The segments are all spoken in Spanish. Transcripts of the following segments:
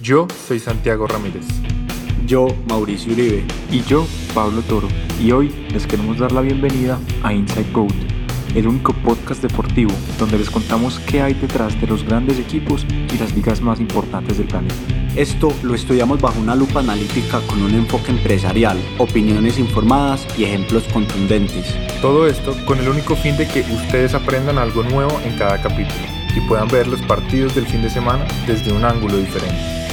Yo soy Santiago Ramírez. Yo, Mauricio Uribe. Y yo, Pablo Toro. Y hoy les queremos dar la bienvenida a Inside Goat, el único podcast deportivo donde les contamos qué hay detrás de los grandes equipos y las ligas más importantes del planeta. Esto lo estudiamos bajo una lupa analítica con un enfoque empresarial, opiniones informadas y ejemplos contundentes. Todo esto con el único fin de que ustedes aprendan algo nuevo en cada capítulo y puedan ver los partidos del fin de semana desde un ángulo diferente.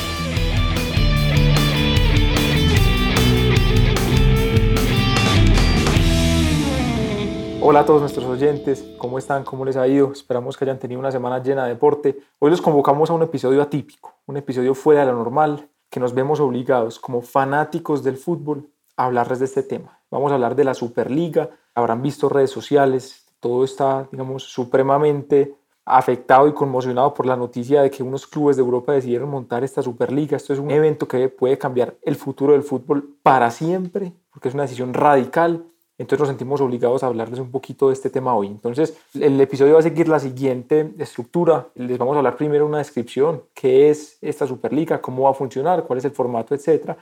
Hola a todos nuestros oyentes, ¿cómo están? ¿Cómo les ha ido? Esperamos que hayan tenido una semana llena de deporte. Hoy los convocamos a un episodio atípico, un episodio fuera de lo normal, que nos vemos obligados como fanáticos del fútbol a hablarles de este tema. Vamos a hablar de la Superliga, habrán visto redes sociales, todo está, digamos, supremamente afectado y conmocionado por la noticia de que unos clubes de Europa decidieron montar esta Superliga. Esto es un evento que puede cambiar el futuro del fútbol para siempre, porque es una decisión radical. Entonces nos sentimos obligados a hablarles un poquito de este tema hoy. Entonces el episodio va a seguir la siguiente estructura. Les vamos a hablar primero una descripción, qué es esta Superliga, cómo va a funcionar, cuál es el formato, etcétera.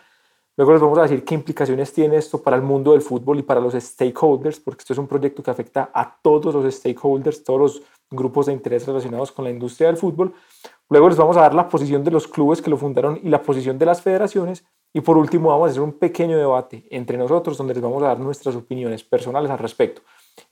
Luego les vamos a decir qué implicaciones tiene esto para el mundo del fútbol y para los stakeholders, porque esto es un proyecto que afecta a todos los stakeholders, todos los grupos de interés relacionados con la industria del fútbol. Luego les vamos a dar la posición de los clubes que lo fundaron y la posición de las federaciones. Y por último vamos a hacer un pequeño debate entre nosotros donde les vamos a dar nuestras opiniones personales al respecto.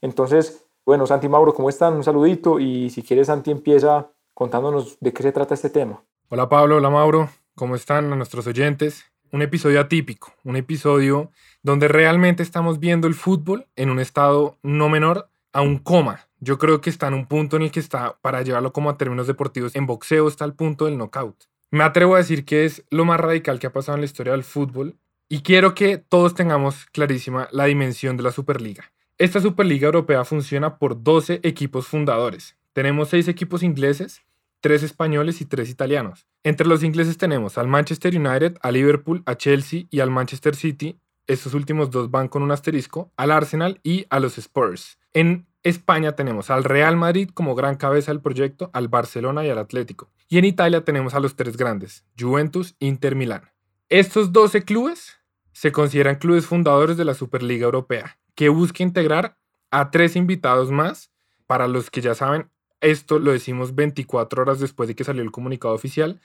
Entonces, bueno, Santi Mauro, ¿cómo están? Un saludito y si quieres, Santi empieza contándonos de qué se trata este tema. Hola Pablo, hola Mauro, ¿cómo están a nuestros oyentes? Un episodio atípico, un episodio donde realmente estamos viendo el fútbol en un estado no menor a un coma. Yo creo que está en un punto en el que está, para llevarlo como a términos deportivos, en boxeo está el punto del knockout. Me atrevo a decir que es lo más radical que ha pasado en la historia del fútbol y quiero que todos tengamos clarísima la dimensión de la Superliga. Esta Superliga Europea funciona por 12 equipos fundadores. Tenemos 6 equipos ingleses, 3 españoles y 3 italianos. Entre los ingleses tenemos al Manchester United, a Liverpool, a Chelsea y al Manchester City. Estos últimos dos van con un asterisco, al Arsenal y a los Spurs. En España tenemos al Real Madrid como gran cabeza del proyecto, al Barcelona y al Atlético. Y en Italia tenemos a los tres grandes, Juventus, Inter, Milán. Estos 12 clubes se consideran clubes fundadores de la Superliga Europea, que busca integrar a tres invitados más. Para los que ya saben, esto lo decimos 24 horas después de que salió el comunicado oficial.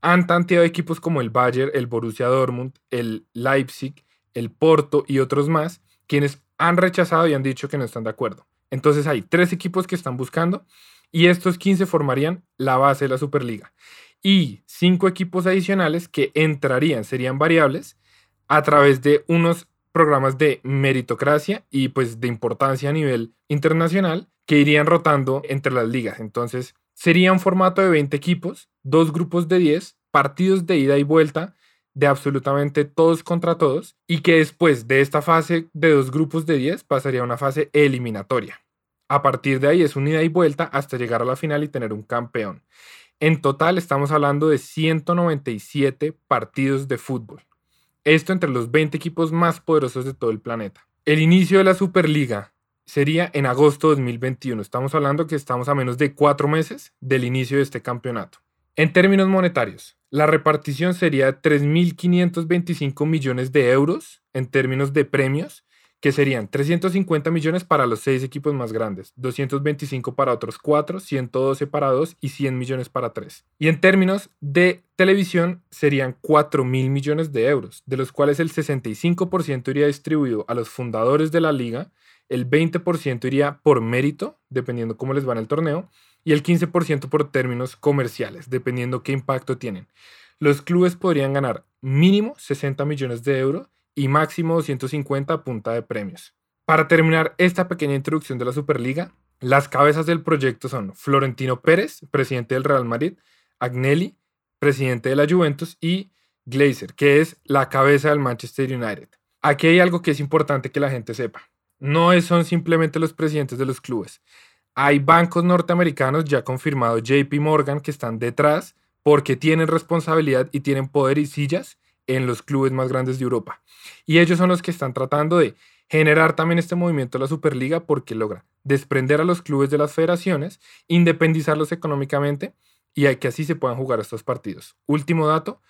Han tanteado equipos como el Bayern, el Borussia Dortmund, el Leipzig, el Porto y otros más, quienes han rechazado y han dicho que no están de acuerdo. Entonces hay tres equipos que están buscando y estos 15 formarían la base de la Superliga. Y cinco equipos adicionales que entrarían, serían variables, a través de unos programas de meritocracia y pues de importancia a nivel internacional que irían rotando entre las ligas. Entonces sería un formato de 20 equipos, dos grupos de 10, partidos de ida y vuelta de absolutamente todos contra todos y que después de esta fase de dos grupos de 10 pasaría a una fase eliminatoria. A partir de ahí es un ida y vuelta hasta llegar a la final y tener un campeón. En total estamos hablando de 197 partidos de fútbol. Esto entre los 20 equipos más poderosos de todo el planeta. El inicio de la Superliga sería en agosto de 2021. Estamos hablando que estamos a menos de cuatro meses del inicio de este campeonato. En términos monetarios, la repartición sería 3.525 millones de euros en términos de premios, que serían 350 millones para los seis equipos más grandes, 225 para otros cuatro, 112 para dos y 100 millones para tres. Y en términos de televisión serían 4 mil millones de euros, de los cuales el 65% iría distribuido a los fundadores de la liga, el 20% iría por mérito, dependiendo cómo les va en el torneo, y el 15% por términos comerciales, dependiendo qué impacto tienen. Los clubes podrían ganar mínimo 60 millones de euros y máximo 250 a punta de premios. Para terminar esta pequeña introducción de la Superliga, las cabezas del proyecto son Florentino Pérez, presidente del Real Madrid, Agnelli, presidente de la Juventus, y Glazer, que es la cabeza del Manchester United. Aquí hay algo que es importante que la gente sepa. No son simplemente los presidentes de los clubes. Hay bancos norteamericanos ya confirmado JP Morgan que están detrás porque tienen responsabilidad y tienen poder y sillas en los clubes más grandes de Europa. Y ellos son los que están tratando de generar también este movimiento de la Superliga porque logra desprender a los clubes de las federaciones, independizarlos económicamente y que así se puedan jugar estos partidos. Último dato,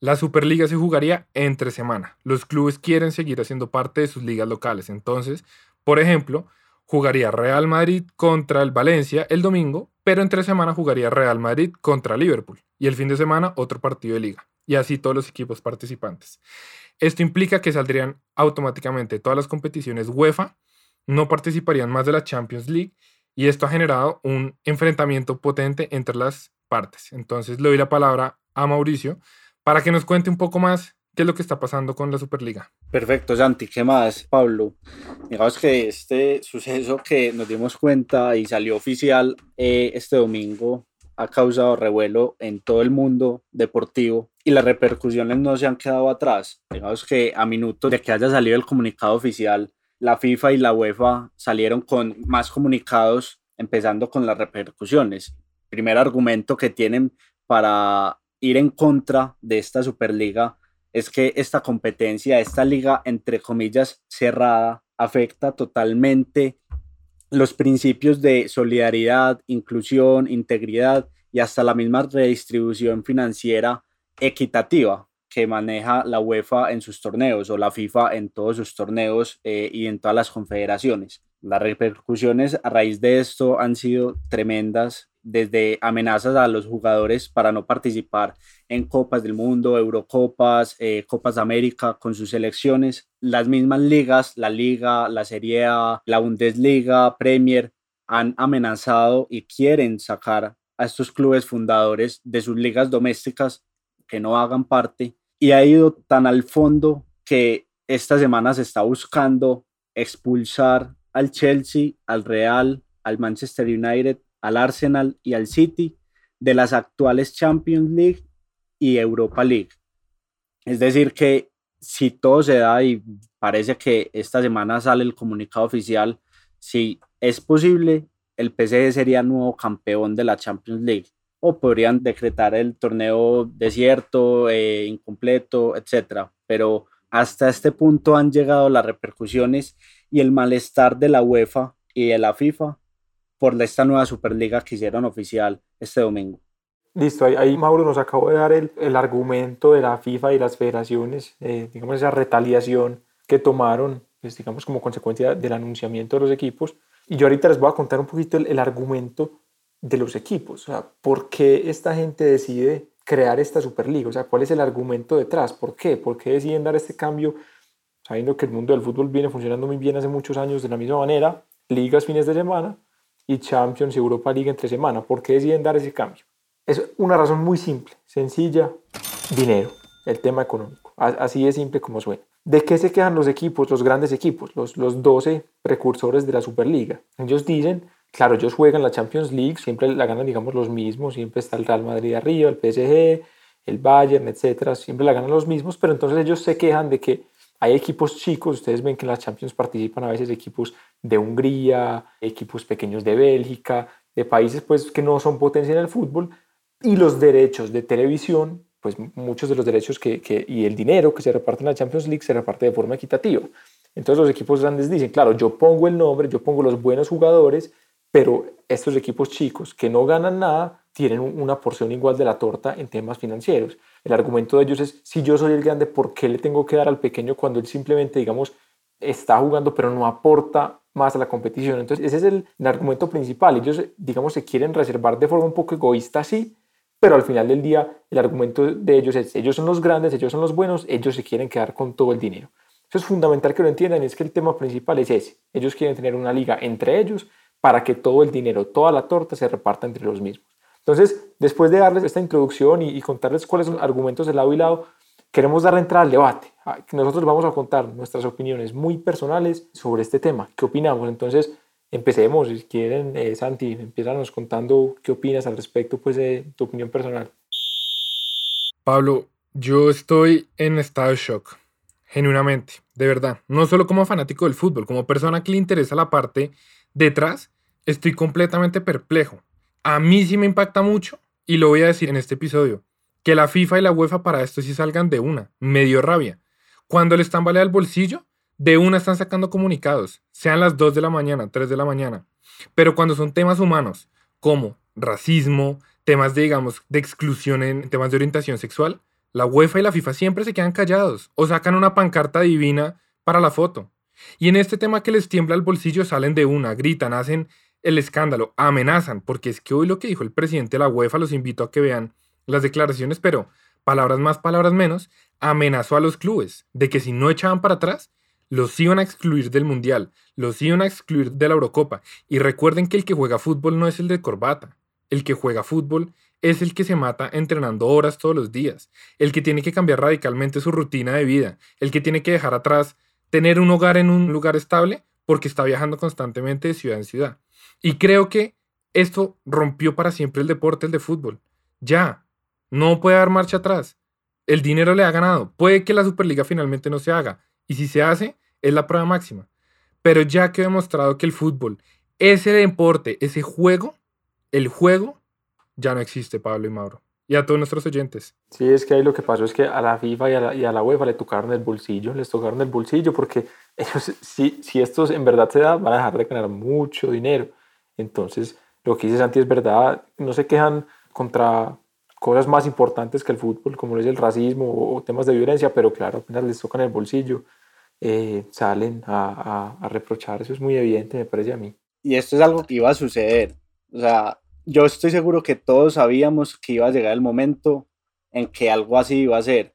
la Superliga se jugaría entre semana. Los clubes quieren seguir haciendo parte de sus ligas locales. Entonces, por ejemplo, jugaría Real Madrid contra el Valencia el domingo, pero entre semana jugaría Real Madrid contra Liverpool y el fin de semana otro partido de liga. Y así todos los equipos participantes. Esto implica que saldrían automáticamente todas las competiciones UEFA, no participarían más de la Champions League y esto ha generado un enfrentamiento potente entre las partes. Entonces le doy la palabra a Mauricio para que nos cuente un poco más qué es lo que está pasando con la Superliga. Perfecto, Santi. ¿Qué más, Pablo? Digamos que este suceso que nos dimos cuenta y salió oficial eh, este domingo ha causado revuelo en todo el mundo deportivo y las repercusiones no se han quedado atrás. Digamos que a minutos de que haya salido el comunicado oficial, la FIFA y la UEFA salieron con más comunicados, empezando con las repercusiones. Primer argumento que tienen para ir en contra de esta Superliga es que esta competencia, esta liga, entre comillas, cerrada, afecta totalmente los principios de solidaridad, inclusión, integridad y hasta la misma redistribución financiera equitativa que maneja la UEFA en sus torneos o la FIFA en todos sus torneos eh, y en todas las confederaciones. Las repercusiones a raíz de esto han sido tremendas desde amenazas a los jugadores para no participar en Copas del Mundo, Eurocopas, eh, Copas de América con sus selecciones. Las mismas ligas, la Liga, la Serie A, la Bundesliga, Premier, han amenazado y quieren sacar a estos clubes fundadores de sus ligas domésticas que no hagan parte y ha ido tan al fondo que esta semana se está buscando expulsar al Chelsea, al Real, al Manchester United al Arsenal y al City de las actuales Champions League y Europa League. Es decir, que si todo se da y parece que esta semana sale el comunicado oficial, si es posible, el PSG sería nuevo campeón de la Champions League o podrían decretar el torneo desierto, eh, incompleto, etc. Pero hasta este punto han llegado las repercusiones y el malestar de la UEFA y de la FIFA por esta nueva Superliga que hicieron oficial este domingo. Listo, ahí, Mauro nos acabó de dar el, el, argumento de la FIFA y las federaciones, eh, digamos esa retaliación que tomaron, pues, digamos como consecuencia del anunciamiento de los equipos. Y yo ahorita les voy a contar un poquito el, el argumento de los equipos, o sea, por qué esta gente decide crear esta Superliga, o sea, cuál es el argumento detrás, por qué, por qué deciden dar este cambio, sabiendo que el mundo del fútbol viene funcionando muy bien hace muchos años de la misma manera, ligas fines de semana, y Champions y Europa League entre semana. ¿Por qué deciden dar ese cambio? Es una razón muy simple, sencilla, dinero, el tema económico. Así de simple como suena. ¿De qué se quejan los equipos, los grandes equipos, los, los 12 precursores de la Superliga? Ellos dicen, claro, ellos juegan la Champions League, siempre la ganan, digamos, los mismos, siempre está el Real Madrid arriba, el PSG, el Bayern, etcétera, siempre la ganan los mismos, pero entonces ellos se quejan de que hay equipos chicos, ustedes ven que en las Champions participan a veces equipos de Hungría, equipos pequeños de Bélgica, de países pues que no son potencia en el fútbol, y los derechos de televisión, pues muchos de los derechos que, que, y el dinero que se reparte en la Champions League se reparte de forma equitativa. Entonces los equipos grandes dicen, claro, yo pongo el nombre, yo pongo los buenos jugadores, pero estos equipos chicos que no ganan nada tienen una porción igual de la torta en temas financieros. El argumento de ellos es, si yo soy el grande, ¿por qué le tengo que dar al pequeño cuando él simplemente, digamos, está jugando pero no aporta más a la competición? Entonces, ese es el, argumento principal. Ellos, digamos, se quieren reservar de forma un poco egoísta, sí, pero al final del día el argumento de ellos es, ellos son los grandes, ellos son los buenos, ellos se quieren quedar con todo el dinero. Eso es fundamental que lo entiendan, es que el tema principal es ese. Ellos quieren tener una liga entre ellos para que todo el dinero, toda la torta se reparta entre los mismos. Entonces, después de darles esta introducción y, contarles cuáles son los argumentos de lado y lado, queremos dar entrada al debate. Ah, nosotros vamos a contar nuestras opiniones muy personales sobre este tema. ¿Qué opinamos? Entonces, empecemos. Si quieren, eh, Santi, empiezanos contando qué opinas al respecto pues, de tu opinión personal. Pablo, yo estoy en estado de shock, genuinamente, de verdad. No solo como fanático del fútbol, como persona que le interesa la parte detrás, estoy completamente perplejo. A mí sí me impacta mucho, y lo voy a decir en este episodio, que la FIFA y la UEFA para esto sí salgan de una. Me dio rabia. Cuando les tambalea el bolsillo, de una están sacando comunicados, sean las 2 de la mañana, 3 de la mañana. Pero cuando son temas humanos, como racismo, temas de, digamos, de exclusión en temas de orientación sexual, la UEFA y la FIFA siempre se quedan callados o sacan una pancarta divina para la foto. Y en este tema que les tiembla el bolsillo salen de una, gritan, hacen el escándalo, amenazan, porque es que hoy lo que dijo el presidente de la UEFA, los invito a que vean las declaraciones, pero palabras más, palabras menos, amenazó a los clubes de que si no echaban para atrás, los iban a excluir del Mundial, los iban a excluir de la Eurocopa. Y recuerden que el que juega fútbol no es el de corbata, el que juega fútbol es el que se mata entrenando horas todos los días, el que tiene que cambiar radicalmente su rutina de vida, el que tiene que dejar atrás tener un hogar en un lugar estable porque está viajando constantemente de ciudad en ciudad. Y creo que esto rompió para siempre el deporte, el de fútbol. Ya, no puede dar marcha atrás. El dinero le ha ganado. Puede que la Superliga finalmente no se haga. Y si se hace, es la prueba máxima. Pero ya que he demostrado que el fútbol, ese deporte, ese juego, el juego ya no existe, Pablo y Mauro. Y a todos nuestros oyentes. Sí, es que ahí lo que pasó es que a la FIFA y a la, y a la UEFA le tocaron el bolsillo, les tocaron el bolsillo porque ellos, si, si esto en verdad se da, van a dejar de ganar mucho dinero. Entonces, lo que dice Santi es verdad, no se quejan contra cosas más importantes que el fútbol, como es el racismo o temas de violencia, pero claro, apenas les tocan el bolsillo, eh, salen a, a, a reprochar, eso es muy evidente, me parece a mí. Y esto es algo que iba a suceder, o sea, yo estoy seguro que todos sabíamos que iba a llegar el momento en que algo así iba a ser,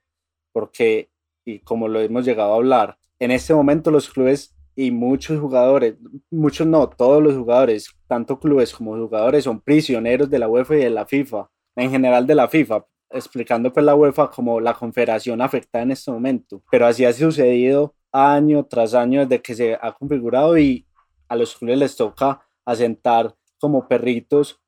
porque, y como lo hemos llegado a hablar, en este momento los clubes y muchos jugadores, muchos no, todos los jugadores, tanto clubes como jugadores, son prisioneros de la UEFA y de la FIFA, en general de la FIFA, explicando pues la UEFA como la confederación afectada en este momento, pero así ha sucedido año tras año desde que se ha configurado y a los clubes les toca asentar como perritos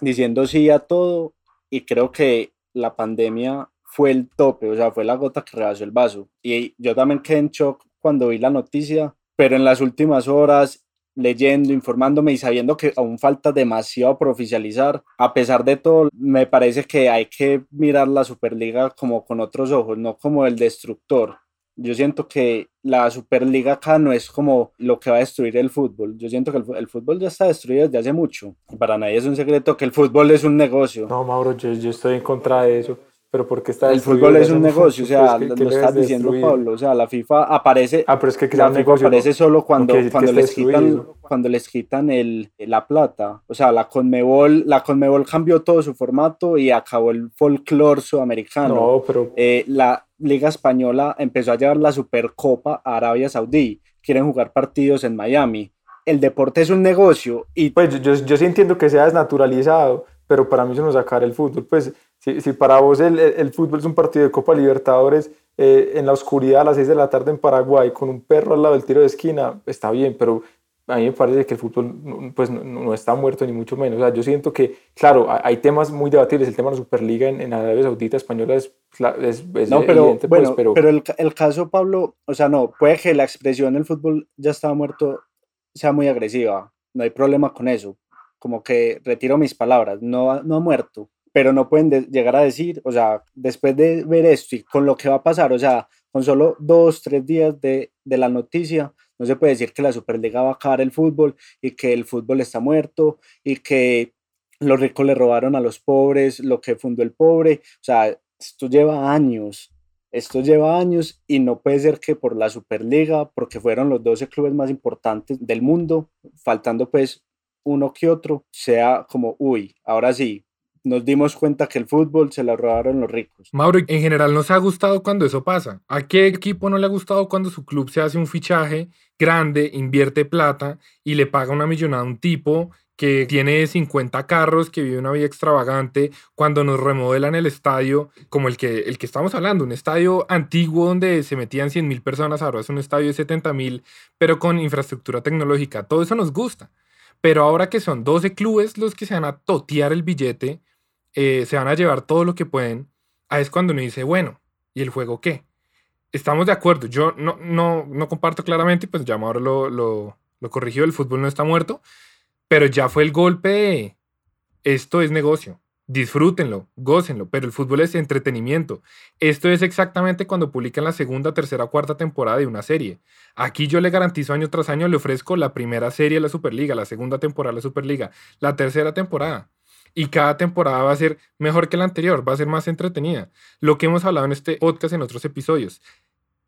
diciendo sí a todo y creo que la pandemia fue el tope, o sea, fue la gota que rebasó el vaso. Y yo también quedé en shock cuando vi la noticia, pero en las últimas horas, leyendo, informándome y sabiendo que aún falta demasiado por oficializar, a pesar de todo, me parece que hay que mirar la Superliga como con otros ojos, no como el destructor. Yo siento que la Superliga acá no es como lo que va a destruir el fútbol. Yo siento que el, fútbol ya está destruido desde hace mucho. Para nadie es un secreto que el fútbol es un negocio. No, Mauro, yo, estoy en contra de eso. Pero porque está El fútbol es un negocio, o sea, pues, lo estás diciendo Pablo, o sea, la FIFA aparece, ah, pero es que la FIFA aparece solo cuando, cuando les quitan, cuando les quitan el, la plata, o sea, la Conmebol, la Conmebol cambió todo su formato y acabó el folclore sudamericano. No, pero eh, la Liga Española empezó a llevar la Supercopa a Arabia Saudí, quieren jugar partidos en Miami. El deporte es un negocio y... Pues yo, yo sí entiendo que sea desnaturalizado, pero para mí eso no sacar el fútbol, pues si, si para vos el, el, fútbol es un partido de Copa Libertadores eh, en la oscuridad a las 6 de la tarde en Paraguay con un perro al lado del tiro de esquina, está bien, pero a mí me parece que el fútbol pues, no, no, está muerto ni mucho menos. O sea, yo siento que, claro, hay temas muy debatibles. El tema de la Superliga en, en Arabia Saudita Española es, es, es no, pero, evidente, pues, pero, pero el, el, caso, Pablo, o sea, no, puede que la expresión del fútbol ya estaba muerto sea muy agresiva. No hay problema con eso. Como que retiro mis palabras, no, no ha muerto pero no pueden llegar a decir, o sea, después de ver esto y con lo que va a pasar, o sea, con solo dos, tres días de, de la noticia, no se puede decir que la Superliga va a acabar el fútbol y que el fútbol está muerto y que los ricos le robaron a los pobres lo que fundó el pobre. O sea, esto lleva años, esto lleva años y no puede ser que por la Superliga, porque fueron los 12 clubes más importantes del mundo, faltando pues uno que otro, sea como, uy, ahora sí, nos dimos cuenta que el fútbol se lo robaron los ricos. Mauro, en general nos ha gustado cuando eso pasa. ¿A qué equipo no le ha gustado cuando su club se hace un fichaje grande, invierte plata y le paga una millonada a un tipo que tiene 50 carros, que vive una vida extravagante, cuando nos remodelan el estadio, como el que, el que estamos hablando, un estadio antiguo donde se metían 100 mil personas, ahora es un estadio de 70 mil, pero con infraestructura tecnológica, todo eso nos gusta. Pero ahora que son 12 clubes los que se van a totear el billete, eh, se van a llevar todo lo que pueden, ahí es cuando uno dice, bueno, ¿y el juego qué? Estamos de acuerdo, yo no, no, no comparto claramente, pues ya ahora lo, lo, lo corrigió, el fútbol no está muerto, pero ya fue el golpe esto es negocio, disfrútenlo, gócenlo, pero el fútbol es entretenimiento. Esto es exactamente cuando publican la segunda, tercera, cuarta temporada de una serie. Aquí yo le garantizo año tras año, le ofrezco la primera serie de la Superliga, la segunda temporada de la Superliga, la tercera temporada y cada temporada va a ser mejor que la anterior, va a ser más entretenida. Lo que hemos hablado en este podcast en otros episodios.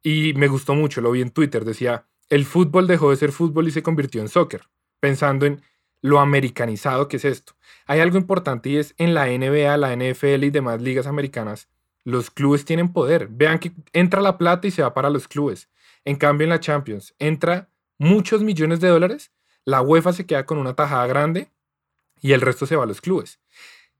Y me gustó mucho, lo vi en Twitter, decía, el fútbol dejó de ser fútbol y se convirtió en soccer, pensando en lo americanizado que es esto. Hay algo importante y es en la NBA, la NFL y demás ligas americanas, los clubes tienen poder. Vean que entra la plata y se va para los clubes. En cambio, en la Champions entra muchos millones de dólares, la UEFA se queda con una tajada grande y el resto se va a los clubes.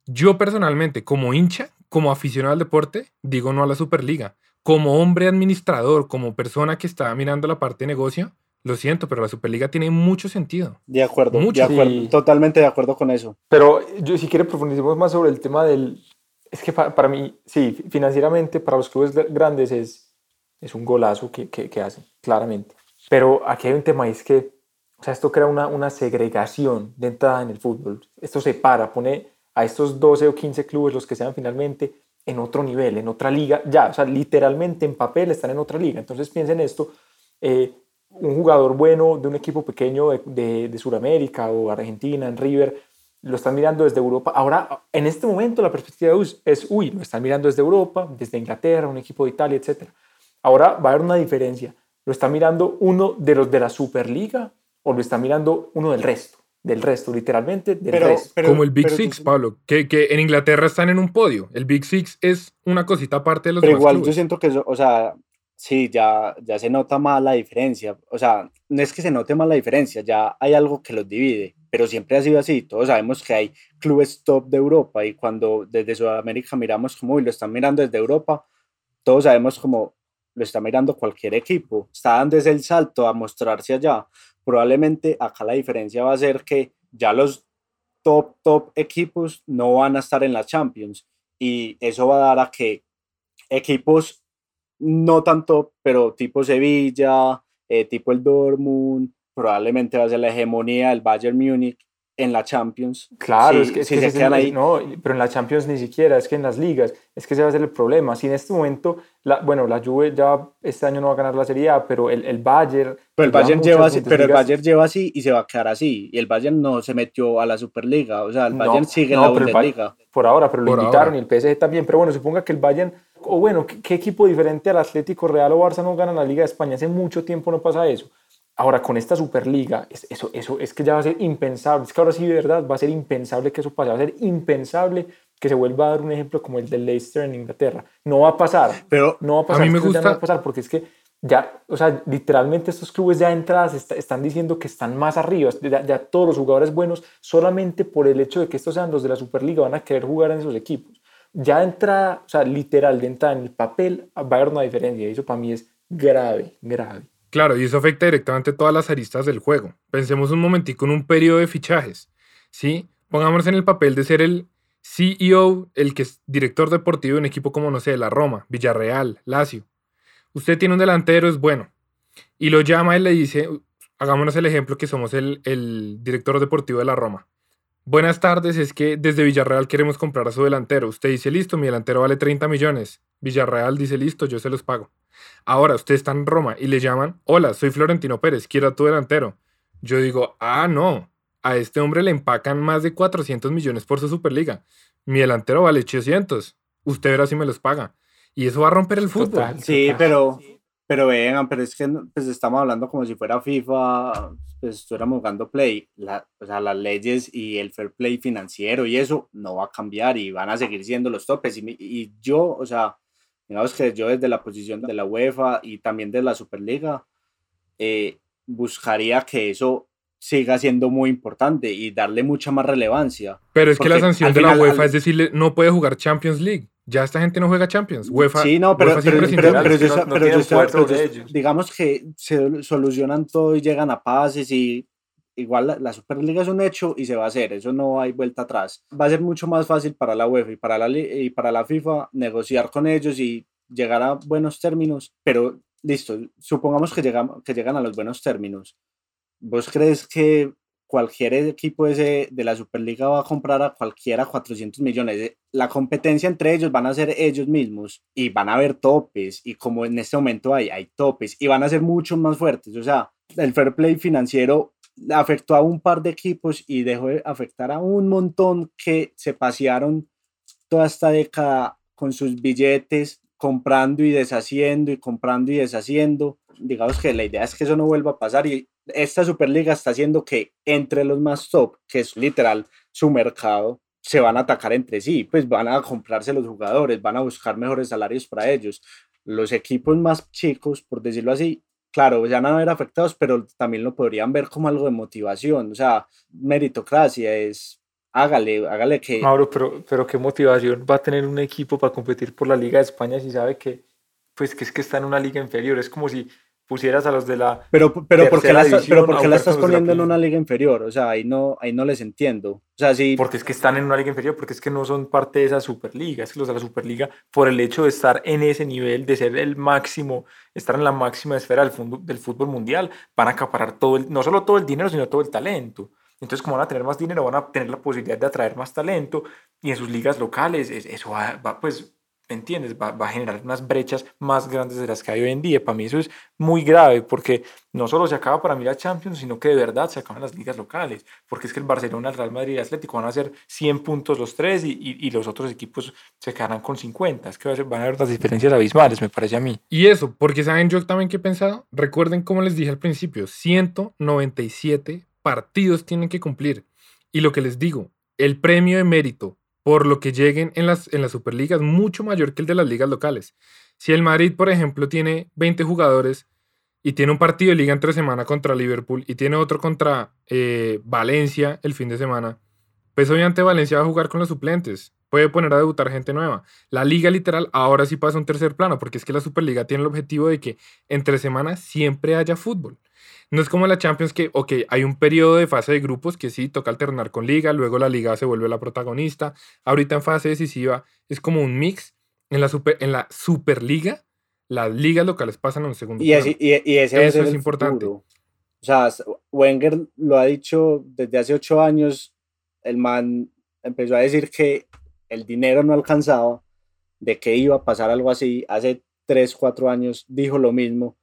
Yo personalmente, como hincha, como aficionado al deporte, digo no a la Superliga. Como hombre administrador, como persona que está mirando la parte de negocio, lo siento, pero la Superliga tiene mucho sentido. De acuerdo, de acuerdo totalmente de acuerdo con eso. Pero yo si quiere profundicemos más sobre el tema del... Es que para, mí, sí, financieramente para los clubes grandes es, es un golazo que, que, que hacen, claramente. Pero aquí hay un tema, y es que o sea, esto crea una, una segregación de entrada en el fútbol. Esto separa, pone a estos 12 o 15 clubes, los que sean finalmente, en otro nivel, en otra liga, ya, o sea, literalmente en papel están en otra liga. Entonces piensen esto, eh, un jugador bueno de un equipo pequeño de, de, Sudamérica o Argentina, en River, lo están mirando desde Europa. Ahora, en este momento la perspectiva es, uy, lo están mirando desde Europa, desde Inglaterra, un equipo de Italia, etc. Ahora va a haber una diferencia. Lo está mirando uno de los de la Superliga o lo está mirando uno del resto, del resto, literalmente del resto. Como el Big Six, Pablo, que, que, en Inglaterra están en un podio. El Big Six es una cosita aparte de los Pero igual yo siento que, eso, o sea, sí, ya, ya se nota más la diferencia. O sea, no es que se note más la diferencia, ya hay algo que los divide, pero siempre ha sido así. Todos sabemos que hay clubes top de Europa y cuando desde Sudamérica miramos como, y lo están mirando desde Europa, todos sabemos como lo está mirando cualquier equipo. Está dando ese el salto a mostrarse allá probablemente acá la diferencia va a ser que ya los top, top equipos no van a estar en la Champions y eso va a dar a que equipos no tanto, pero tipo Sevilla, eh, tipo el Dortmund, probablemente va a ser la hegemonía del Bayern Múnich en la Champions. Claro, es que, si se quedan ahí. No, pero en la Champions ni siquiera, es que en las ligas, es que ese va a ser el problema. Si en este momento, la, bueno, la Juve ya este año no va a ganar la Serie A, pero el, el Bayern... Pero el Bayern, lleva así, pero el Bayern lleva así y se va a quedar así. Y el Bayern no se metió a la Superliga, o sea, el Bayern sigue en la Bundesliga. Por ahora, pero lo invitaron y el PSG también. Pero bueno, suponga que el Bayern, o bueno, ¿qué, ¿qué, equipo diferente al Atlético Real o Barça no gana la Liga de España? Hace mucho tiempo no pasa eso. Ahora, con esta Superliga, eso, eso es que ya va a ser impensable. Es que ahora sí, de verdad, va a ser impensable que eso pase. Va a ser impensable que se vuelva a dar un ejemplo como el de Leicester en Inglaterra. No va a pasar. Pero no va a pasar. A mí me gusta. No va a pasar porque es que ya, o sea, literalmente estos clubes ya de entradas están diciendo que están más arriba. Ya, ya, todos los jugadores buenos, solamente por el hecho de que estos sean los de la Superliga, van a querer jugar en esos equipos. Ya de entrada, o sea, literal, de entrada en el papel, va a haber una diferencia. Y eso para mí es grave, grave. Claro, y eso afecta directamente todas las aristas del juego. Pensemos un momentico en un periodo de fichajes. ¿sí? Pongámonos en el papel de ser el CEO, el que es director deportivo de un equipo como, no sé, la Roma, Villarreal, Lazio. Usted tiene un delantero, es bueno. Y lo llama y le dice, hagámonos el ejemplo que somos el, el director deportivo de la Roma. Buenas tardes, es que desde Villarreal queremos comprar a su delantero. Usted dice, listo, mi delantero vale 30 millones. Villarreal dice, listo, yo se los pago. Ahora usted está en Roma y le llaman, hola, soy Florentino Pérez, quiero a tu delantero. Yo digo, ah, no, a este hombre le empacan más de 400 millones por su Superliga. Mi delantero vale 800. Usted verá si me los paga. Y eso va a romper el fútbol. sí, pero, pero vengan, pero es que pues estamos hablando como si fuera FIFA, pues estuviéramos jugando Play. o sea, las leyes y el fair play financiero y eso no va a cambiar y van a seguir siendo los topes. Y, y yo, o sea, Digamos que yo desde la posición de la UEFA y también de la Superliga, eh, buscaría que eso siga siendo muy importante y darle mucha más relevancia. Pero es que la sanción de la UEFA es decirle, no puede jugar Champions League. Ya esta gente no juega Champions. UEFA, sí, no, pero, digamos que se solucionan todo y llegan a pases y igual la, Superliga es un hecho y se va a hacer, eso no hay vuelta atrás. Va a ser mucho más fácil para la UEFA y para la, y para la FIFA negociar con ellos y llegar a buenos términos, pero listo, supongamos que, llegamos, que llegan a los buenos términos. ¿Vos crees que cualquier equipo ese de la Superliga va a comprar a cualquiera 400 millones? La competencia entre ellos van a ser ellos mismos y van a haber topes y como en este momento hay, hay topes y van a ser mucho más fuertes. O sea, el fair play financiero afectó a un par de equipos y dejó de afectar a un montón que se pasearon toda esta década con sus billetes, comprando y deshaciendo y comprando y deshaciendo. Digamos que la idea es que eso no vuelva a pasar y esta Superliga está haciendo que entre los más top, que es literal su mercado, se van a atacar entre sí, pues van a comprarse los jugadores, van a buscar mejores salarios para ellos. Los equipos más chicos, por decirlo así, claro, ya van a ver afectados, pero también lo podrían ver como algo de motivación. O sea, meritocracia es, hágale, hágale que... Mauro, pero, pero qué motivación va a tener un equipo para competir por la Liga de España si sabe que, pues, que es que está en una liga inferior. Es como si pusieras a los de la. Pero, pero ¿por qué la, pero porque la estás poniendo en una liga inferior? O sea, ahí no, ahí no les entiendo. O sea, sí. Porque es que están en una liga inferior, porque es que no son parte de esa Superliga. Es que los de la Superliga, por el hecho de estar en ese nivel, de ser el máximo, estar en la máxima esfera del, del fútbol mundial, van a acaparar todo el, no solo todo el dinero, sino todo el talento. Entonces, como van a tener más dinero, van a tener la posibilidad de atraer más talento y en sus ligas locales, eso va, va pues ¿me entiendes? Va, a generar unas brechas más grandes de las que hay hoy en día. Para mí eso es muy grave porque no solo se acaba para mí la Champions, sino que de verdad se acaban las ligas locales. Porque es que el Barcelona, el Real Madrid y el Atlético van a hacer 100 puntos los tres y, y, los otros equipos se quedarán con 50. Es que van a haber unas diferencias abismales, me parece a mí. Y eso, porque saben yo también que he pensado, recuerden como les dije al principio, 197 partidos tienen que cumplir. Y lo que les digo, el premio de mérito por lo que lleguen en las, en las Superligas mucho mayor que el de las ligas locales. Si el Madrid, por ejemplo, tiene 20 jugadores y tiene un partido de liga entre semana contra Liverpool y tiene otro contra eh, Valencia el fin de semana, pues obviamente Valencia va a jugar con los suplentes. Puede poner a debutar gente nueva. La liga literal ahora sí pasa a un tercer plano, porque es que la Superliga tiene el objetivo de que entre semanas siempre haya fútbol. No es como la Champions que, ok, hay un periodo de fase de grupos que sí, toca alternar con liga, luego la liga se vuelve la protagonista. Ahorita en fase decisiva es como un mix. En la, super, en la Superliga, las ligas locales pasan a un segundo y, y, ese Eso es importante. O sea, Wenger lo ha dicho desde hace ocho años. El man empezó a decir que el dinero no alcanzaba, de que iba a pasar algo así. Hace tres, cuatro años dijo lo mismo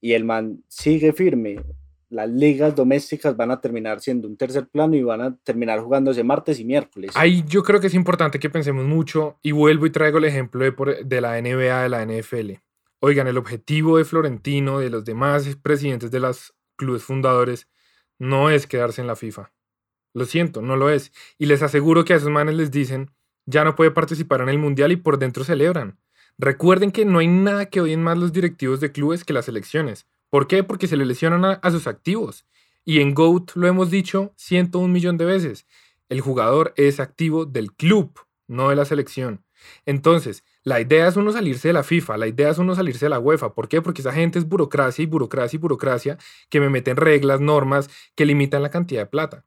y el man sigue firme. Las ligas domésticas van a terminar siendo un tercer plano y van a terminar jugándose martes y miércoles. Ahí yo creo que es importante que pensemos mucho y vuelvo y traigo el ejemplo de, de la NBA, de la NFL. Oigan, el objetivo de Florentino, de los demás presidentes de los clubes fundadores, no es quedarse en la FIFA. Lo siento, no lo es. Y les aseguro que a esos manes les dicen, ya no puede participar en el Mundial y por dentro celebran. Recuerden que no hay nada que odien más los directivos de clubes que las elecciones. ¿Por qué? Porque se le lesionan a, sus activos. Y en GOAT lo hemos dicho 101 millón de veces. El jugador es activo del club, no de la selección. Entonces, la idea es uno salirse de la FIFA, la idea es uno salirse de la UEFA. ¿Por qué? Porque esa gente es burocracia y burocracia y burocracia que me meten reglas, normas que limitan la cantidad de plata.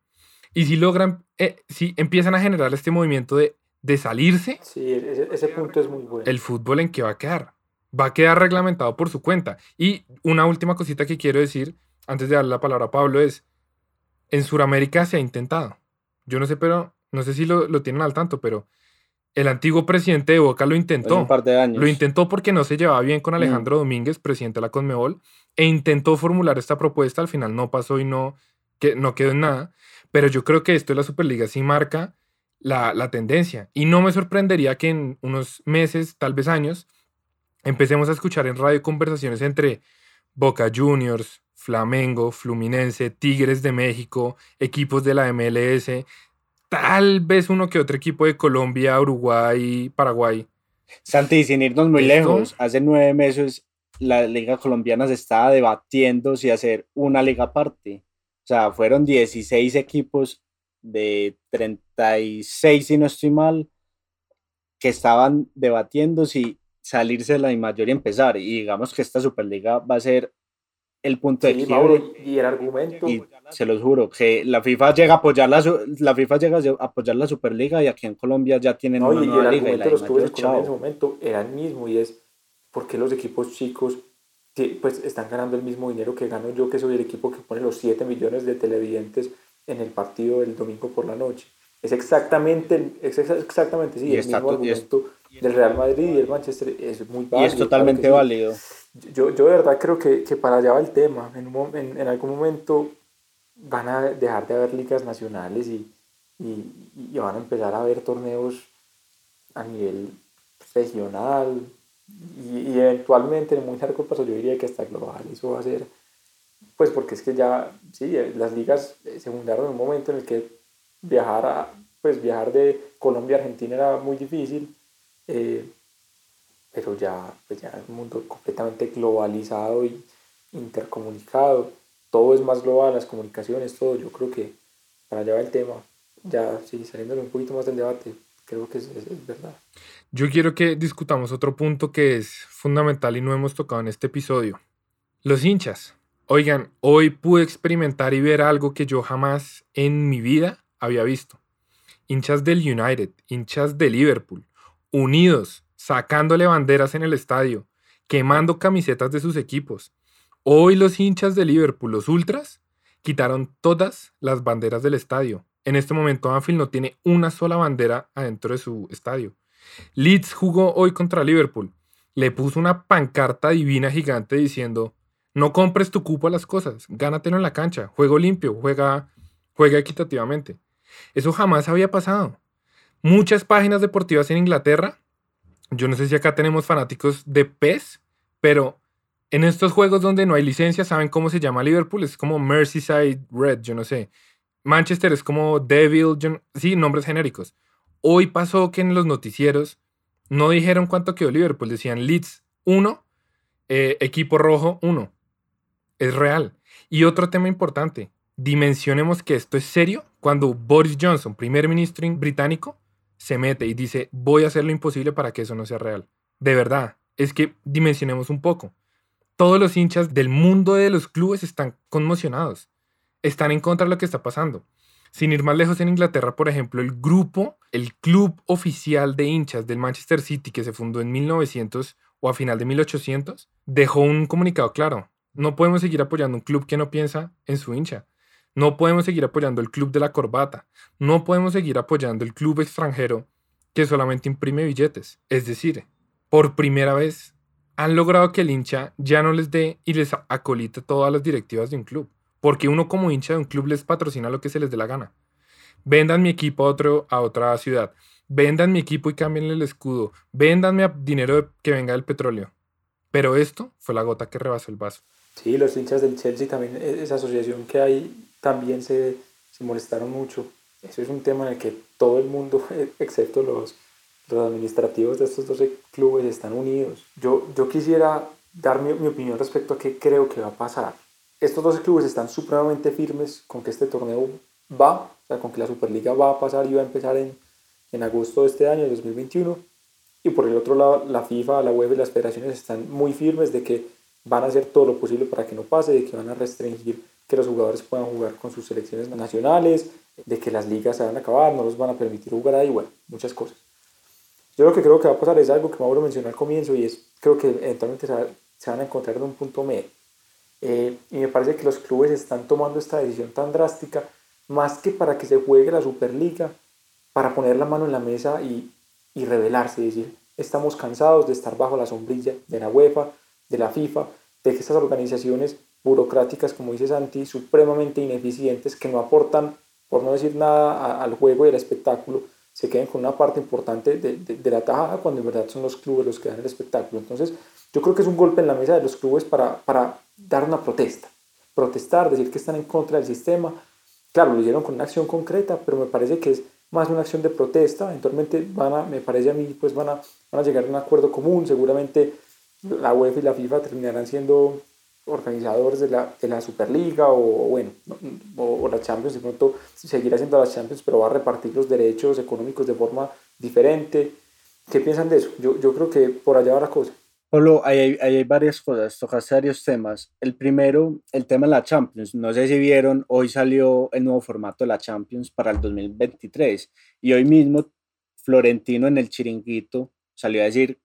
Y si logran, eh, si empiezan a generar este movimiento de de salirse, sí, ese, punto es muy bueno. El fútbol en qué va a quedar. Va a quedar reglamentado por su cuenta. Y una última cosita que quiero decir antes de darle la palabra a Pablo es, en Sudamérica se ha intentado. Yo no sé, pero no sé si lo, tienen al tanto, pero el antiguo presidente de Boca lo intentó. Un par de años. Lo intentó porque no se llevaba bien con mm. Alejandro Domínguez, presidente de la Conmebol, e intentó formular esta propuesta. Al final no pasó y no, que, no quedó en nada. Pero yo creo que esto de la Superliga sí marca la, tendencia. Y no me sorprendería que en unos meses, tal vez años, empecemos a escuchar en radio conversaciones entre Boca Juniors, Flamengo, Fluminense, Tigres de México, equipos de la MLS, tal vez uno que otro equipo de Colombia, Uruguay, Paraguay. Santi, sin irnos muy lejos, hace nueve meses la liga colombiana se estaba debatiendo si hacer una liga aparte. O sea, fueron 16 equipos de 36, si no estoy mal, que estaban debatiendo si salirse de la mayor y empezar. Y digamos que esta Superliga va a ser el punto de quiebre. y el argumento. Y se los juro, que la FIFA llega a apoyar la, la FIFA llega a apoyar la Superliga y aquí en Colombia ya tienen una nueva liga. Y los clubes en ese momento era el mismo y es porque los equipos chicos pues están ganando el mismo dinero que gano yo, que soy el equipo que pone los 7 millones de televidentes en el partido del domingo por la noche. Es exactamente, es exactamente sí, el mismo argumento del Real Madrid y del Manchester es muy válido. Y es totalmente válido. Yo, yo de verdad creo que, que, para allá va el tema. En, en, en, algún momento van a dejar de haber ligas nacionales y, y, van a empezar a haber torneos a nivel regional y, eventualmente en muy largo plazo yo diría que hasta global. Eso va a ser, pues porque es que ya, sí, las ligas se fundaron en un momento en el que viajar, a, pues viajar de Colombia a Argentina era muy difícil. Eh, pero ya, pues ya es un mundo completamente globalizado y intercomunicado, todo es más global, las comunicaciones, todo, yo creo que para llevar el tema, ya sí, saliendo un poquito más del debate, creo que es, es, verdad. Yo quiero que discutamos otro punto que es fundamental y no hemos tocado en este episodio. Los hinchas. Oigan, hoy pude experimentar y ver algo que yo jamás en mi vida había visto. Hinchas del United, hinchas de Liverpool, unidos, sacándole banderas en el estadio, quemando camisetas de sus equipos. Hoy los hinchas de Liverpool, los Ultras, quitaron todas las banderas del estadio. En este momento Anfield no tiene una sola bandera adentro de su estadio. Leeds jugó hoy contra Liverpool. Le puso una pancarta divina gigante diciendo, no compres tu cupo a las cosas, gánatelo en la cancha, juego limpio, juega, juega equitativamente. Eso jamás había pasado. Muchas páginas deportivas en Inglaterra yo no sé si acá tenemos fanáticos de PES, pero en estos juegos donde no hay licencia, ¿saben cómo se llama Liverpool? Es como Merseyside Red, yo no sé. Manchester es como Devil, sí, nombres genéricos. Hoy pasó que en los noticieros no dijeron cuánto quedó Liverpool, decían Leeds 1, eh, equipo rojo 1. Es real. Y otro tema importante, dimensionemos que esto es serio cuando Boris Johnson, primer ministro británico, se mete y dice, voy a hacer lo imposible para que eso no sea real. De verdad, es que dimensionemos un poco. Todos los hinchas del mundo de los clubes están conmocionados, están en contra de lo que está pasando. Sin ir más lejos en Inglaterra, por ejemplo, el grupo, el club oficial de hinchas del Manchester City que se fundó en 1900 o a final de 1800, dejó un comunicado claro. No podemos seguir apoyando un club que no piensa en su hincha. No podemos seguir apoyando el club de la corbata. No podemos seguir apoyando el club extranjero que solamente imprime billetes. Es decir, por primera vez han logrado que el hincha ya no les dé y les acolite todas las directivas de un club. Porque uno como hincha de un club les patrocina lo que se les dé la gana. Vendan mi equipo a, otro, a otra ciudad. Vendan mi equipo y cámbienle el escudo. Véndanme dinero que venga del petróleo. Pero esto fue la gota que rebasó el vaso. Sí, los hinchas del Chelsea también, e-, esa asociación que hay también se, se, molestaron mucho. Eso es un tema en el que todo el mundo, excepto los, los administrativos de estos 12 clubes, están unidos. Yo, yo quisiera dar mi, mi, opinión respecto a qué creo que va a pasar. Estos 12 clubes están supremamente firmes con que este torneo va, o sea, con que la Superliga va a pasar y va a empezar en, en agosto de este año, 2021. Y por el otro lado, la FIFA, la UEFA y las federaciones están muy firmes de que van a hacer todo lo posible para que no pase, de que van a restringir que los jugadores puedan jugar con sus selecciones nacionales, de que las ligas se van a acabar, no los van a permitir jugar ahí, bueno, muchas cosas. Yo lo que creo que va a pasar es algo que Mauro mencionó al comienzo y es, creo que eventualmente se, van a encontrar en un punto medio. Eh, y me parece que los clubes están tomando esta decisión tan drástica, más que para que se juegue la Superliga, para poner la mano en la mesa y, y rebelarse, y decir, estamos cansados de estar bajo la sombrilla de la UEFA, de la FIFA, de que estas organizaciones burocráticas, como dice Santi, supremamente ineficientes, que no aportan, por no decir nada, al juego y al espectáculo, se queden con una parte importante de, de, la tajada cuando en verdad son los clubes los que dan el espectáculo. Entonces, yo creo que es un golpe en la mesa de los clubes para, para dar una protesta, protestar, decir que están en contra del sistema. Claro, lo hicieron con una acción concreta, pero me parece que es más una acción de protesta. Eventualmente van a, me parece a mí, pues van a, van a llegar a un acuerdo común. Seguramente la UEFA y la FIFA terminarán siendo organizadores de la, de la Superliga o, bueno, o, la Champions, de pronto seguirá siendo la Champions, pero va a repartir los derechos económicos de forma diferente. ¿Qué piensan de eso? Yo, yo creo que por allá va la cosa. Pablo, hay, hay, hay varias cosas, tocas varios temas. El primero, el tema de la Champions. No sé si vieron, hoy salió el nuevo formato de la Champions para el 2023 y hoy mismo Florentino en el chiringuito salió a decir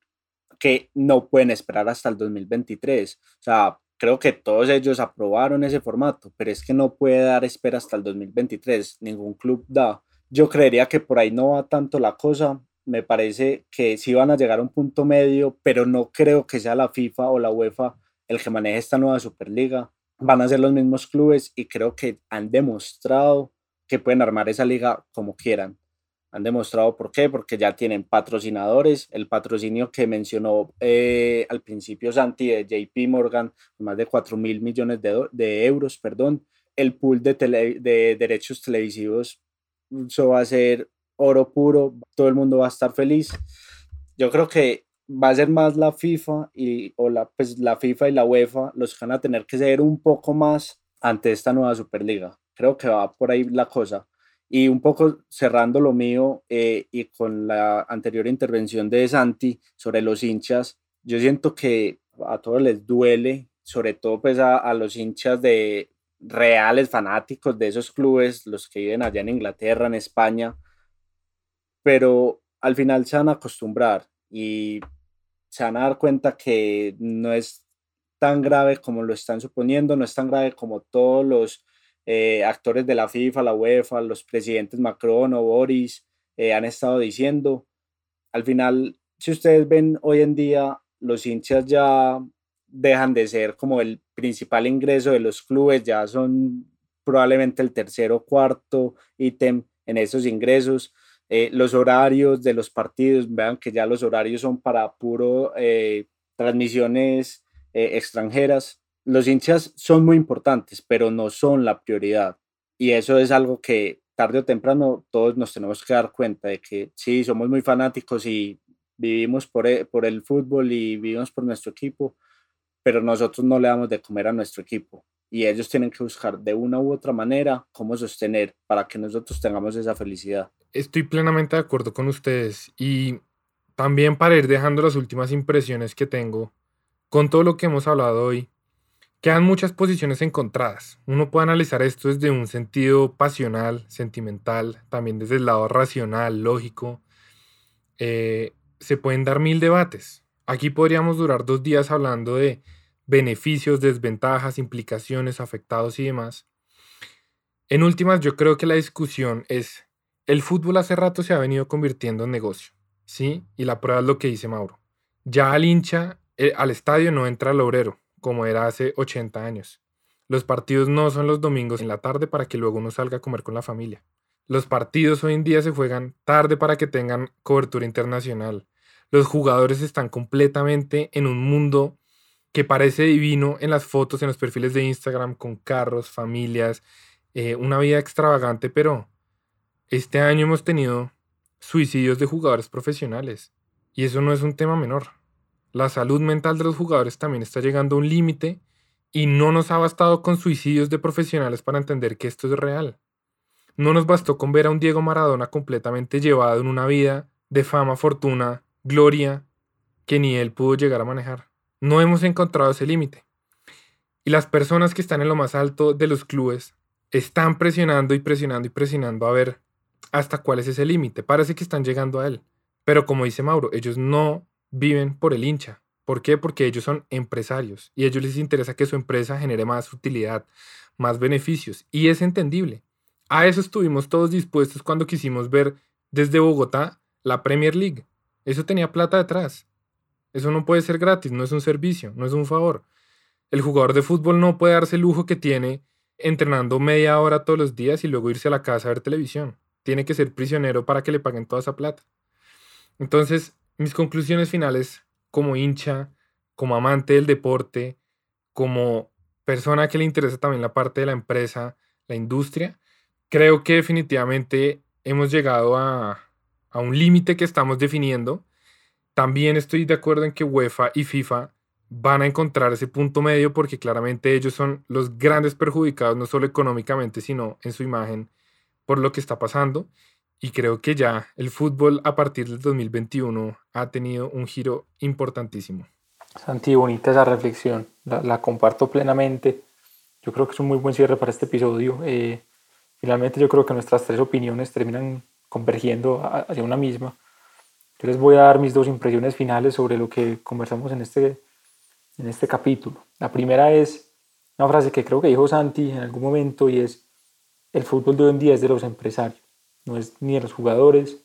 que no pueden esperar hasta el 2023. O sea, creo que todos ellos aprobaron ese formato, pero es que no puede dar espera hasta el 2023, ningún club da. Yo creería que por ahí no va tanto la cosa, me parece que sí van a llegar a un punto medio, pero no creo que sea la FIFA o la UEFA el que maneje esta nueva Superliga. van a ser los mismos clubes y creo que han demostrado que pueden armar esa liga como quieran. Han demostrado por qué, porque ya tienen patrocinadores. El patrocinio que mencionó eh, al principio Santi de JP Morgan, más de 4 mil millones de, euros, perdón. El pool de, de derechos televisivos, eso va a ser oro puro, todo el mundo va a estar feliz. Yo creo que va a ser más la FIFA y o la, pues, la FIFA y la UEFA los que van a tener que ser un poco más ante esta nueva Superliga. Creo que va por ahí la cosa. Y un poco cerrando lo mío eh, y con la anterior intervención de Santi sobre los hinchas, yo siento que a todos les duele, sobre todo pues a, a los hinchas de reales fanáticos de esos clubes, los que viven allá en Inglaterra, en España, pero al final se van a acostumbrar y se van a dar cuenta que no es tan grave como lo están suponiendo, no es tan grave como todos los eh, actores de la FIFA, la UEFA, los presidentes Macron o Boris eh, han estado diciendo. Al final, si ustedes ven hoy en día, los hinchas ya dejan de ser como el principal ingreso de los clubes, ya son probablemente el tercer o cuarto ítem en esos ingresos. Eh, los horarios de los partidos, vean que ya los horarios son para puro eh, transmisiones extranjeras. Los hinchas son muy importantes, pero no son la prioridad. Y eso es algo que tarde o temprano todos nos tenemos que dar cuenta de que sí, somos muy fanáticos y vivimos por e, por el fútbol y vivimos por nuestro equipo, pero nosotros no le damos de comer a nuestro equipo y ellos tienen que buscar de una u otra manera cómo sostener para que nosotros tengamos esa felicidad estoy plenamente de acuerdo con ustedes y también para ir dejando las últimas impresiones que tengo con todo lo que hemos hablado hoy, quedan muchas posiciones encontradas. Uno puede analizar esto desde un sentido pasional, sentimental, también desde el lado racional, lógico. Eh, se pueden dar mil debates. Aquí podríamos durar dos días hablando de beneficios, desventajas, implicaciones, afectados y demás. En últimas, yo creo que la discusión es el fútbol hace rato se ha venido convirtiendo en negocio, ¿sí? Y la prueba es lo que dice Mauro. Ya al hincha, eh, al estadio no entra el obrero, como era hace 80 años. Los partidos no son los domingos en la tarde para que luego uno salga a comer con la familia. Los partidos hoy en día se juegan tarde para que tengan cobertura internacional. Los jugadores están completamente en un mundo que parece divino en las fotos, en los perfiles de Instagram, con carros, familias, eh, una vida extravagante, pero este año hemos tenido suicidios de jugadores profesionales y eso no es un tema menor. La salud mental de los jugadores también está llegando a un límite y no nos ha bastado con suicidios de profesionales para entender que esto es real. No nos bastó con ver a un Diego Maradona completamente llevado en una vida de fama, fortuna, gloria, que ni él pudo llegar a manejar. No hemos encontrado ese límite. Y las personas que están en lo más alto de los clubes están presionando y presionando y presionando a ver hasta cuál es ese límite. Parece que están llegando a él. Pero como dice Mauro, ellos no viven por el hincha. ¿Por qué? Porque ellos son empresarios y a ellos les interesa que su empresa genere más utilidad, más beneficios. Y es entendible. A eso estuvimos todos dispuestos cuando quisimos ver desde Bogotá la Premier League. Eso tenía plata detrás. Eso no puede ser gratis, no es un servicio, no es un favor. El jugador de fútbol no puede darse el lujo que tiene entrenando media hora todos los días y luego irse a la casa a ver televisión tiene que ser prisionero para que le paguen toda esa plata. Entonces, mis conclusiones finales como hincha, como amante del deporte, como persona que le interesa también la parte de la empresa, la industria, creo que definitivamente hemos llegado a, un límite que estamos definiendo. También estoy de acuerdo en que UEFA y FIFA van a encontrar ese punto medio porque claramente ellos son los grandes perjudicados, no solo económicamente, sino en su imagen por lo que está pasando y creo que ya el fútbol a partir del 2021 ha tenido un giro importantísimo. Santi, bonita esa reflexión, la, comparto plenamente. Yo creo que es un muy buen cierre para este episodio. Eh, finalmente yo creo que nuestras tres opiniones terminan convergiendo hacia una misma. Yo les voy a dar mis dos impresiones finales sobre lo que conversamos en este, en este capítulo. La primera es una frase que creo que dijo Santi en algún momento y es, el fútbol de hoy en día es de los empresarios, no es ni de los jugadores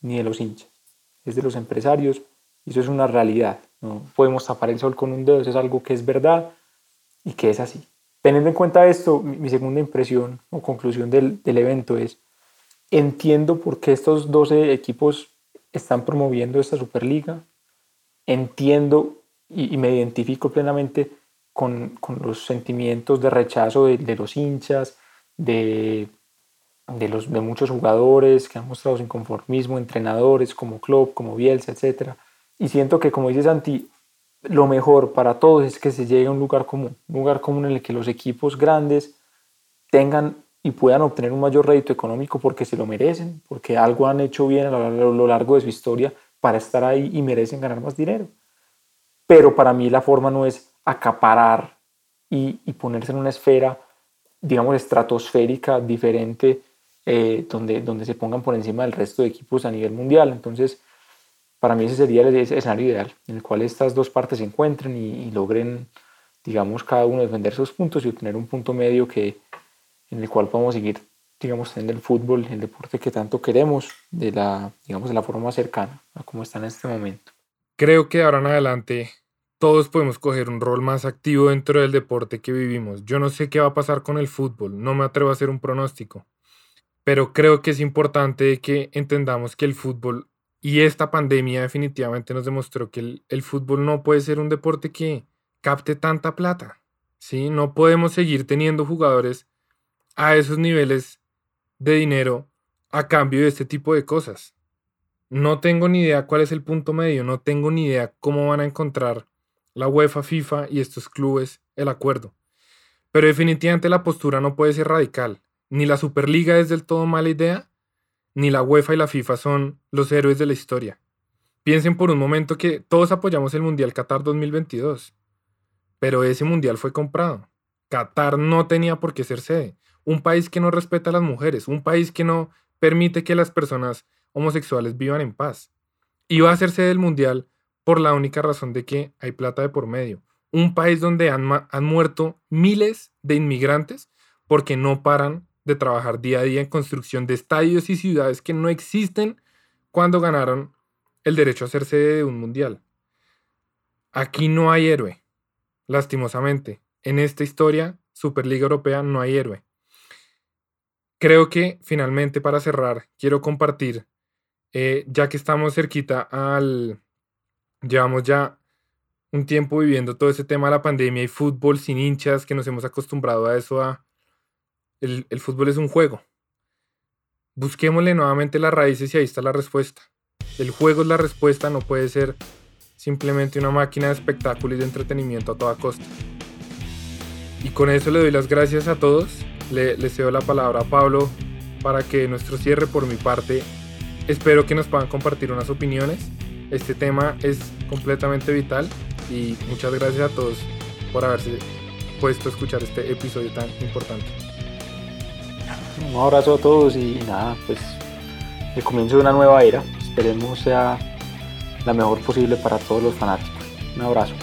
ni de los hinchas, es de los empresarios y eso es una realidad. No podemos tapar el sol con un dedo, eso es algo que es verdad y que es así. Teniendo en cuenta esto, mi, segunda impresión o conclusión del, del evento es, entiendo por qué estos 12 equipos están promoviendo esta Superliga, entiendo y, me identifico plenamente con, con, los sentimientos de rechazo de, de los hinchas, de, de, los, de muchos jugadores que han mostrado su inconformismo, entrenadores como Klopp, como Bielsa, etc. Y siento que, como dice Santi, lo mejor para todos es que se llegue a un lugar común, un lugar común en el que los equipos grandes tengan y puedan obtener un mayor rédito económico porque se lo merecen, porque algo han hecho bien a lo largo de su historia para estar ahí y merecen ganar más dinero. Pero para mí la forma no es acaparar y, ponerse en una esfera, digamos, estratosférica diferente, eh, donde, donde se pongan por encima del resto de equipos a nivel mundial. Entonces, para mí ese sería el escenario ideal, en el cual estas dos partes se encuentren y, logren, digamos, cada uno defender sus puntos y obtener un punto medio que, en el cual podamos seguir, digamos, teniendo el fútbol, el deporte que tanto queremos, de la, digamos, de la forma más cercana a como está en este momento. Creo que ahora en adelante todos podemos coger un rol más activo dentro del deporte que vivimos. Yo no sé qué va a pasar con el fútbol, no me atrevo a hacer un pronóstico, pero creo que es importante que entendamos que el fútbol y esta pandemia definitivamente nos demostró que el, fútbol no puede ser un deporte que capte tanta plata. ¿sí? No podemos seguir teniendo jugadores a esos niveles de dinero a cambio de este tipo de cosas. No tengo ni idea cuál es el punto medio, no tengo ni idea cómo van a encontrar la UEFA, FIFA y estos clubes el acuerdo. Pero definitivamente la postura no puede ser radical. Ni la Superliga es del todo mala idea, ni la UEFA y la FIFA son los héroes de la historia. Piensen por un momento que todos apoyamos el Mundial Qatar 2022, pero ese Mundial fue comprado. Qatar no tenía por qué ser sede un país que no respeta a las mujeres, un país que no permite que las personas homosexuales vivan en paz. Va a hacerse del mundial por la única razón de que hay plata de por medio. Un país donde han, han muerto miles de inmigrantes porque no paran de trabajar día a día en construcción de estadios y ciudades que no existen cuando ganaron el derecho a hacerse de un mundial. Aquí no hay héroe, lastimosamente. En esta historia, Superliga Europea, no hay héroe. Creo que finalmente para cerrar, quiero compartir, eh, ya que estamos cerquita al, llevamos ya un tiempo viviendo todo ese tema de la pandemia y fútbol sin hinchas, que nos hemos acostumbrado a eso, a el, fútbol es un juego. Busquémosle nuevamente las raíces y ahí está la respuesta. El juego es la respuesta, no puede ser simplemente una máquina de espectáculo y de entretenimiento a toda costa. Y con eso le doy las gracias a todos le, cedo la palabra a Pablo para que nuestro cierre por mi parte. Espero que nos puedan compartir unas opiniones. Este tema es completamente vital y muchas gracias a todos por haberse puesto a escuchar este episodio tan importante. Un abrazo a todos y nada, pues el comienzo de una nueva era. Esperemos sea la mejor posible para todos los fanáticos. Un abrazo.